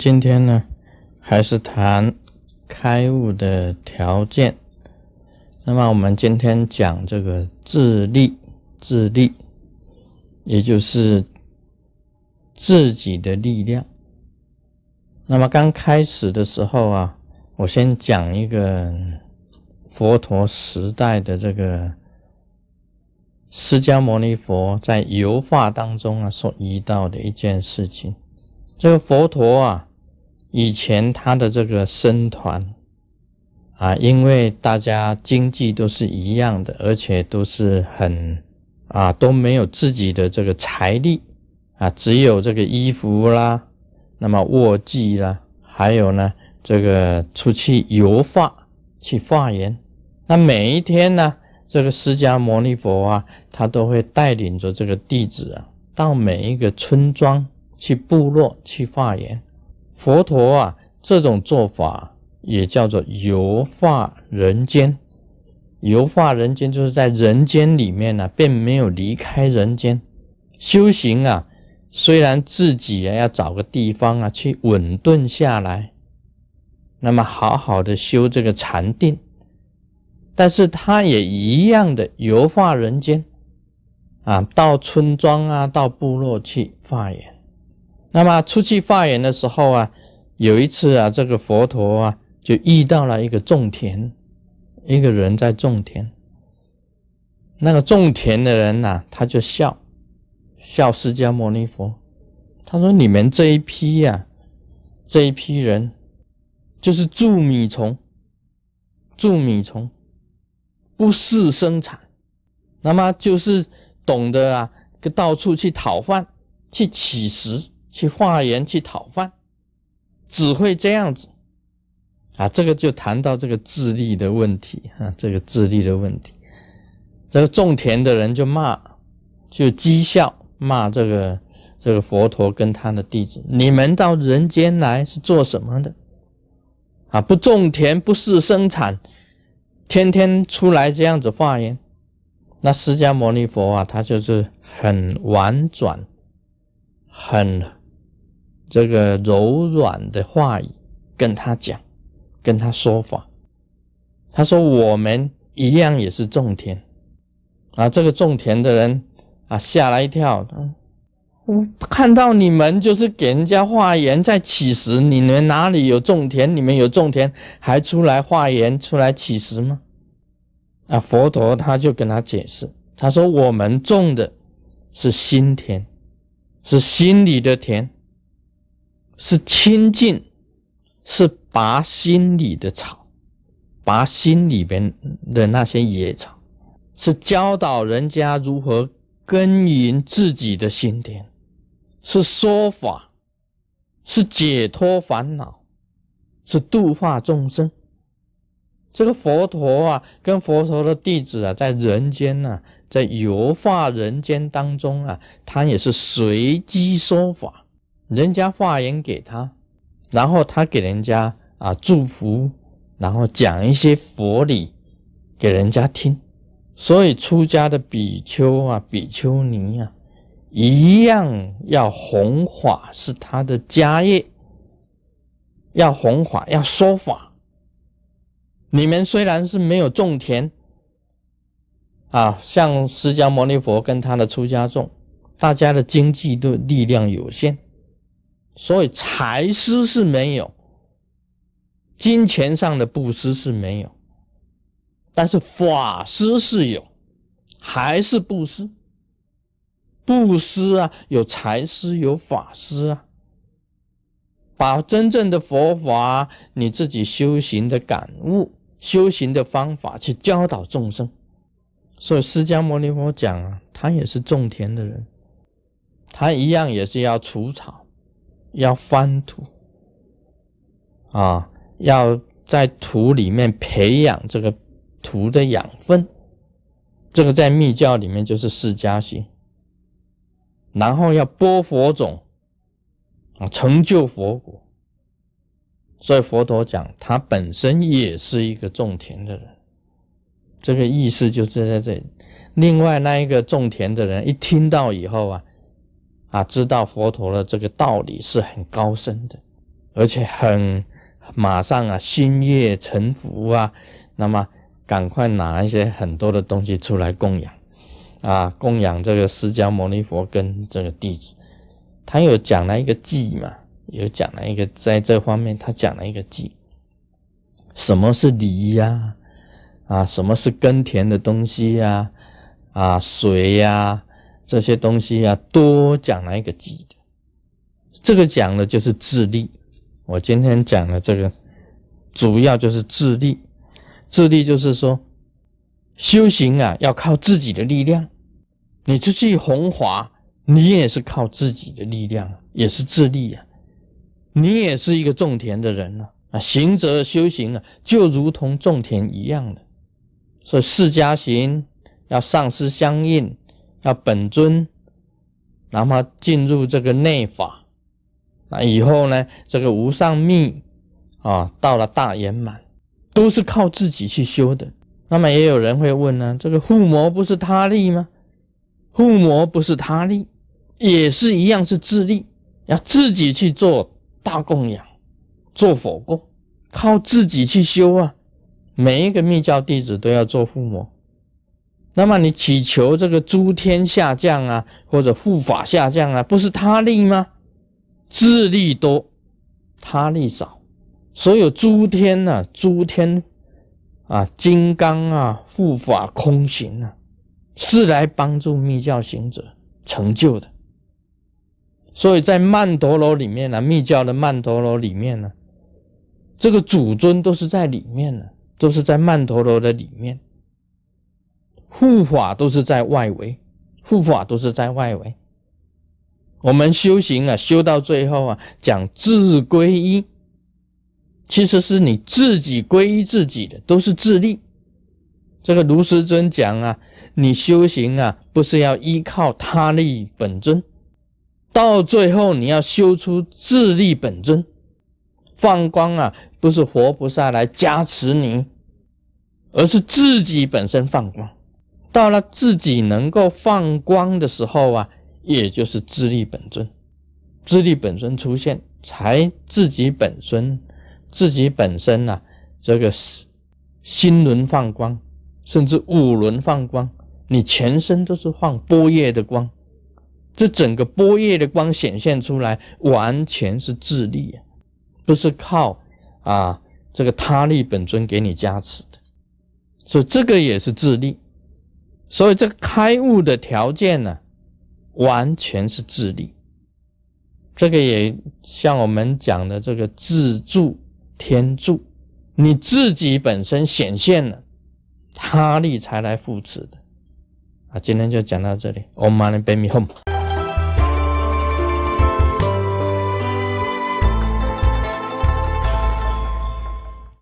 今天呢，还是谈开悟的条件。那么我们今天讲这个自力，自力，也就是自己的力量。那么刚开始的时候啊，我先讲一个佛陀时代的这个释迦牟尼佛在游化当中啊所遇到的一件事情。这个佛陀啊，以前他的这个僧团啊，因为大家经济都是一样的，而且都是很啊都没有自己的这个财力啊，只有这个衣服啦。那么卧具啦，还有呢，这个出去游化去化缘。那每一天呢，这个释迦牟尼佛啊，他都会带领着这个弟子啊，到每一个村庄去部落去化缘。佛陀啊，这种做法也叫做游化人间。游化人间就是在人间里面呢，并没有离开人间修行啊。虽然自己啊要找个地方啊去稳顿下来，那么好好的修这个禅定，但是他也一样的游化人间，啊，到村庄啊，到部落去发言。那么出去发言的时候啊，有一次啊，这个佛陀啊就遇到了一个种田，一个人在种田，那个种田的人呐，他就笑。笑释迦牟尼佛，他说：“你们这一批呀，这一批人，就是蛀米虫，蛀米虫，不事生产，那么就是懂得啊，到处去讨饭，去乞食，去化缘，去讨饭，只会这样子啊。这个就谈到这个智力的问题啊，这个智力的问题，这个种田的人就骂，就讥笑。”骂这个这个佛陀跟他的弟子，你们到人间来是做什么的？啊，不种田，不是生产，天天出来这样子化缘。那释迦牟尼佛啊，他就是很婉转、很这个柔软的话语跟他讲，跟他说法。他说：“我们一样也是种田啊，这个种田的人。”啊！吓了一跳，嗯我看到你们就是给人家化缘在乞食，你们哪里有种田？你们有种田还出来化缘、出来乞食吗？啊！佛陀他就跟他解释，他说：“我们种的是心田，是心里的田，是清净，是拔心里的草，拔心里边的那些野草，是教导人家如何。”耕耘自己的心田，是说法，是解脱烦恼，是度化众生。这个佛陀啊，跟佛陀的弟子啊，在人间呢，在游化人间当中啊，他也是随机说法，人家化言给他，然后他给人家啊祝福，然后讲一些佛理给人家听。所以出家的比丘啊、比丘尼啊，一样要弘法，是他的家业。要弘法，要说法。你们虽然是没有种田啊，像释迦牟尼佛跟他的出家众，大家的经济的力量有限，所以财施是没有，金钱上的布施是没有。但是法师是有，还是布施？布施啊，有财师，有法师啊。把真正的佛法，你自己修行的感悟、修行的方法去教导众生。所以释迦牟尼佛讲啊，他也是种田的人，他一样也是要除草，要翻土，啊，要在土里面培养这个。土的养分，这个在密教里面就是释迦行，然后要播佛种啊，成就佛果。所以佛陀讲，他本身也是一个种田的人，这个意思就是在这里。另外那一个种田的人一听到以后啊，啊，知道佛陀的这个道理是很高深的，而且很马上啊，心悦诚服啊，那么赶快拿一些很多的东西出来供养啊，供养这个释迦牟尼佛跟这个弟子。他有讲了一个偈嘛，有讲了一个在这方面，他讲了一个偈，什么是梨呀？啊，什么是耕田的东西呀？啊，水呀，这些东西啊，多讲了一个偈的。这个讲的就是自力。我今天讲的这个，主要就是自力。自力就是说，修行啊，要靠自己的力量。你出去弘法，你也是靠自己的力量，也是自力啊。你也是一个种田的人啊，啊，行者修行啊，就如同种田一样的。所以释迦行要上师相应，要本尊，然后进入这个内法。那以后呢？这个无上密啊，到了大圆满，都是靠自己去修的。那么也有人会问呢：这个护摩不是他力吗？护摩不是他力，也是一样是自力，要自己去做大供养，做佛供，靠自己去修啊。每一个密教弟子都要做护摩。那么你祈求这个诸天下降啊，或者护法下降啊，不是他力吗？智力多，他力少。所有诸天呐，诸天啊，金刚啊，护法空行啊，是来帮助密教行者成就的。所以在曼陀罗里面呢，密教的曼陀罗里面呢，这个主尊都是在里面呢，都是在曼陀罗的里面。护法都是在外围，护法都是在外围。我们修行啊，修到最后啊，讲自归依，其实是你自己归依自己的，都是自立。这个卢师尊讲啊，你修行啊，不是要依靠他力本尊，到最后你要修出自力本尊，放光啊，不是活菩萨来加持你，而是自己本身放光。到了自己能够放光的时候啊。也就是自力本尊，自力本尊出现，才自己本身，自己本身呐，这个心轮放光，甚至五轮放光，你全身都是放波叶的光，这整个波叶的光显现出来，完全是自力啊，不是靠啊这个他力本尊给你加持的，所以这个也是自力，所以这个开悟的条件呢？完全是自力，这个也像我们讲的这个自助天助，你自己本身显现了，他力才来扶持的。啊，今天就讲到这里，Om Mani Padme Hum。